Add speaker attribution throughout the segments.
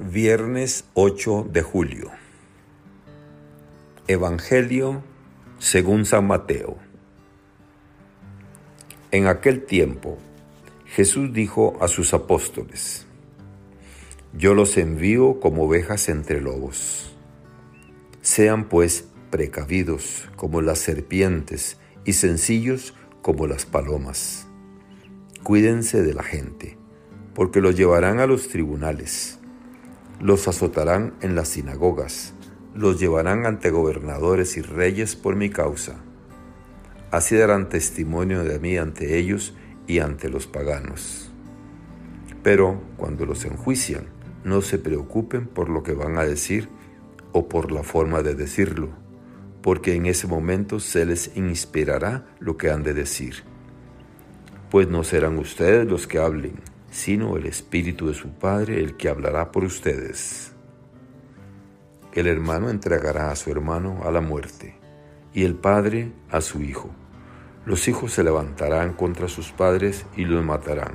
Speaker 1: Viernes 8 de julio. Evangelio según San Mateo. En aquel tiempo, Jesús dijo a sus apóstoles, Yo los envío como ovejas entre lobos. Sean pues precavidos como las serpientes y sencillos como las palomas. Cuídense de la gente, porque los llevarán a los tribunales los azotarán en las sinagogas, los llevarán ante gobernadores y reyes por mi causa. Así darán testimonio de mí ante ellos y ante los paganos. Pero cuando los enjuician, no se preocupen por lo que van a decir o por la forma de decirlo, porque en ese momento se les inspirará lo que han de decir. Pues no serán ustedes los que hablen, sino el Espíritu de su Padre el que hablará por ustedes. El hermano entregará a su hermano a la muerte, y el padre a su hijo. Los hijos se levantarán contra sus padres y los matarán.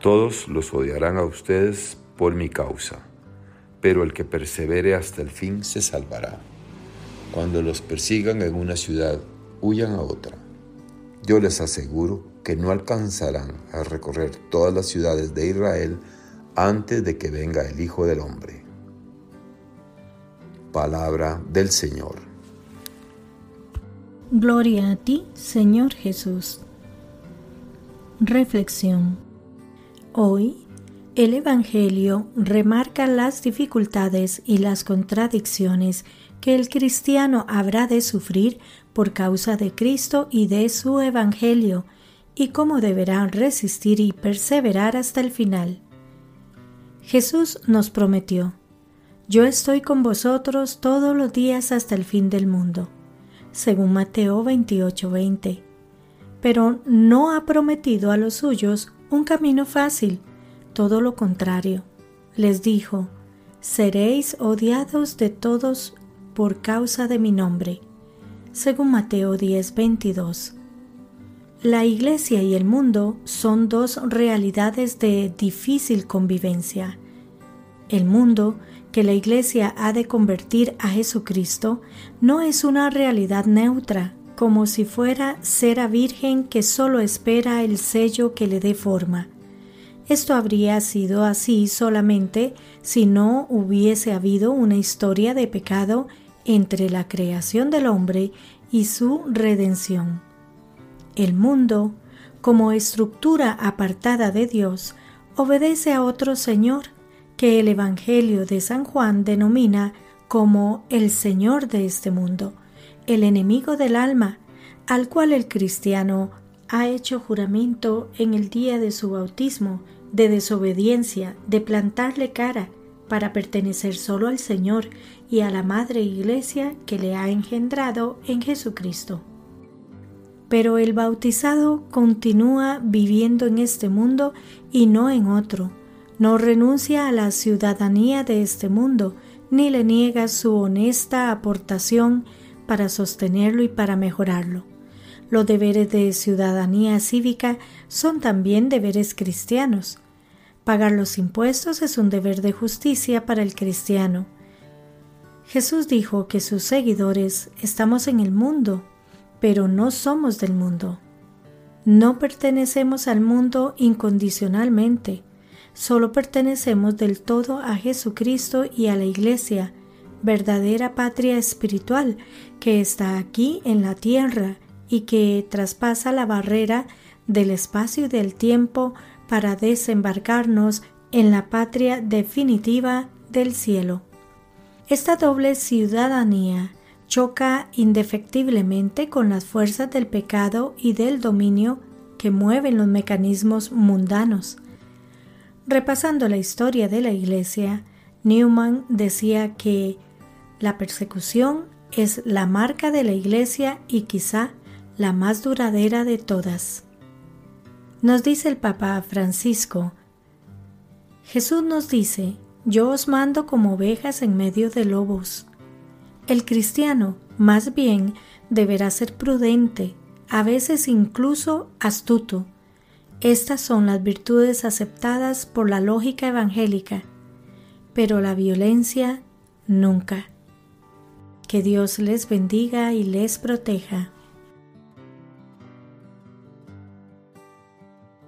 Speaker 1: Todos los odiarán a ustedes por mi causa, pero el que persevere hasta el fin se salvará. Cuando los persigan en una ciudad, huyan a otra. Yo les aseguro que no alcanzarán a recorrer todas las ciudades de Israel antes de que venga el Hijo del Hombre. Palabra del Señor.
Speaker 2: Gloria a ti, Señor Jesús. Reflexión. Hoy, el Evangelio remarca las dificultades y las contradicciones que el cristiano habrá de sufrir por causa de Cristo y de su Evangelio, y cómo deberán resistir y perseverar hasta el final. Jesús nos prometió, Yo estoy con vosotros todos los días hasta el fin del mundo, según Mateo 28:20, pero no ha prometido a los suyos un camino fácil, todo lo contrario. Les dijo, Seréis odiados de todos por causa de mi nombre, según Mateo 10:22. La Iglesia y el mundo son dos realidades de difícil convivencia. El mundo que la Iglesia ha de convertir a Jesucristo no es una realidad neutra, como si fuera cera virgen que solo espera el sello que le dé forma. Esto habría sido así solamente si no hubiese habido una historia de pecado entre la creación del hombre y su redención. El mundo, como estructura apartada de Dios, obedece a otro Señor que el Evangelio de San Juan denomina como el Señor de este mundo, el enemigo del alma, al cual el cristiano ha hecho juramento en el día de su bautismo de desobediencia, de plantarle cara para pertenecer solo al Señor y a la Madre Iglesia que le ha engendrado en Jesucristo pero el bautizado continúa viviendo en este mundo y no en otro. No renuncia a la ciudadanía de este mundo, ni le niega su honesta aportación para sostenerlo y para mejorarlo. Los deberes de ciudadanía cívica son también deberes cristianos. Pagar los impuestos es un deber de justicia para el cristiano. Jesús dijo que sus seguidores estamos en el mundo, pero no somos del mundo. No pertenecemos al mundo incondicionalmente, solo pertenecemos del todo a Jesucristo y a la Iglesia, verdadera patria espiritual que está aquí en la tierra y que traspasa la barrera del espacio y del tiempo para desembarcarnos en la patria definitiva del cielo. Esta doble ciudadanía choca indefectiblemente con las fuerzas del pecado y del dominio que mueven los mecanismos mundanos. Repasando la historia de la Iglesia, Newman decía que la persecución es la marca de la Iglesia y quizá la más duradera de todas. Nos dice el Papa Francisco, Jesús nos dice, yo os mando como ovejas en medio de lobos. El cristiano, más bien, deberá ser prudente, a veces incluso astuto. Estas son las virtudes aceptadas por la lógica evangélica. pero la violencia nunca. Que Dios les bendiga y les proteja.